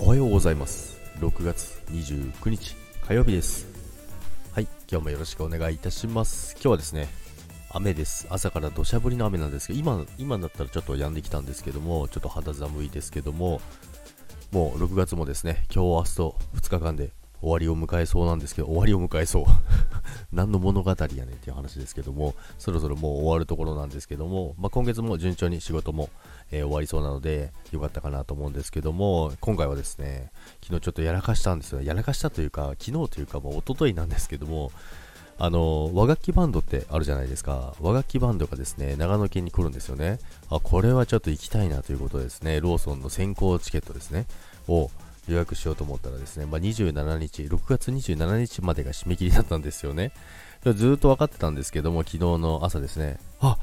おはようございます。6月29日火曜日です。はい今日もよろしくお願いいたします。今日はですね雨です。朝から土砂降りの雨なんですけど今今だったらちょっと止んできたんですけどもちょっと肌寒いですけどももう6月もですね今日明日と2日間で終わりを迎えそうなんですけど、終わりを迎えそう。何の物語やねんっていう話ですけども、そろそろもう終わるところなんですけども、まあ、今月も順調に仕事も、えー、終わりそうなので、よかったかなと思うんですけども、今回はですね、昨日ちょっとやらかしたんですよ。やらかしたというか、昨日というかもう一昨日なんですけども、あの和楽器バンドってあるじゃないですか。和楽器バンドがですね、長野県に来るんですよね。あ、これはちょっと行きたいなということですね。ローソンの先行チケットですね。を予約しようと思ったらですね、まあ、27日、6月27日までが締め切りだったんですよね。ずっと分かってたんですけども、昨日の朝ですね、あ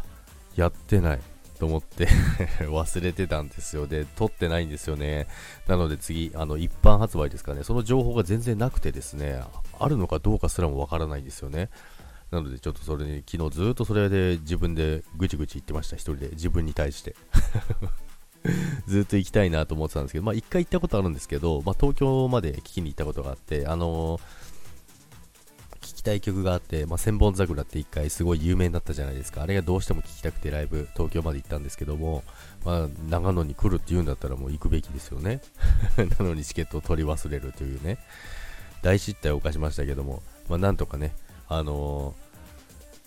やってないと思って 忘れてたんですよ。で、撮ってないんですよね。なので次、あの、一般発売ですかね、その情報が全然なくてですね、あるのかどうかすらもわからないんですよね。なので、ちょっとそれに、昨日ずっとそれで自分でぐちぐち言ってました、一人で。自分に対して ずっと行きたいなと思ってたんですけど、まあ、一回行ったことあるんですけど、まあ、東京まで聞きに行ったことがあって、あのー、聞きたい曲があって、まあ、千本桜って一回すごい有名になったじゃないですか。あれがどうしても聞きたくてライブ、東京まで行ったんですけども、まあ、長野に来るって言うんだったらもう行くべきですよね。なのにチケットを取り忘れるというね、大失態を犯しましたけども、まあ、なんとかね、あの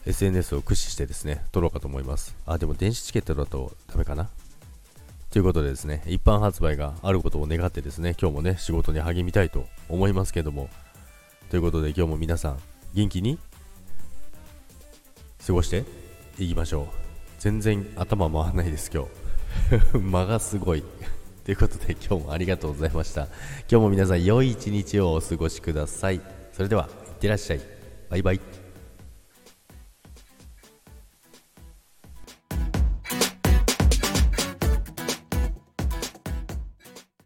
ー、SNS を駆使してですね、撮ろうかと思います。あ、でも電子チケットだとダメかなということでですね、一般発売があることを願ってですね、今日もね、仕事に励みたいと思いますけども、ということで今日も皆さん、元気に過ごしていきましょう。全然頭回らないです、今日。間がすごい。ということで今日もありがとうございました。今日も皆さん良い一日をお過ごしください。それでは、いってらっしゃい。バイバイ。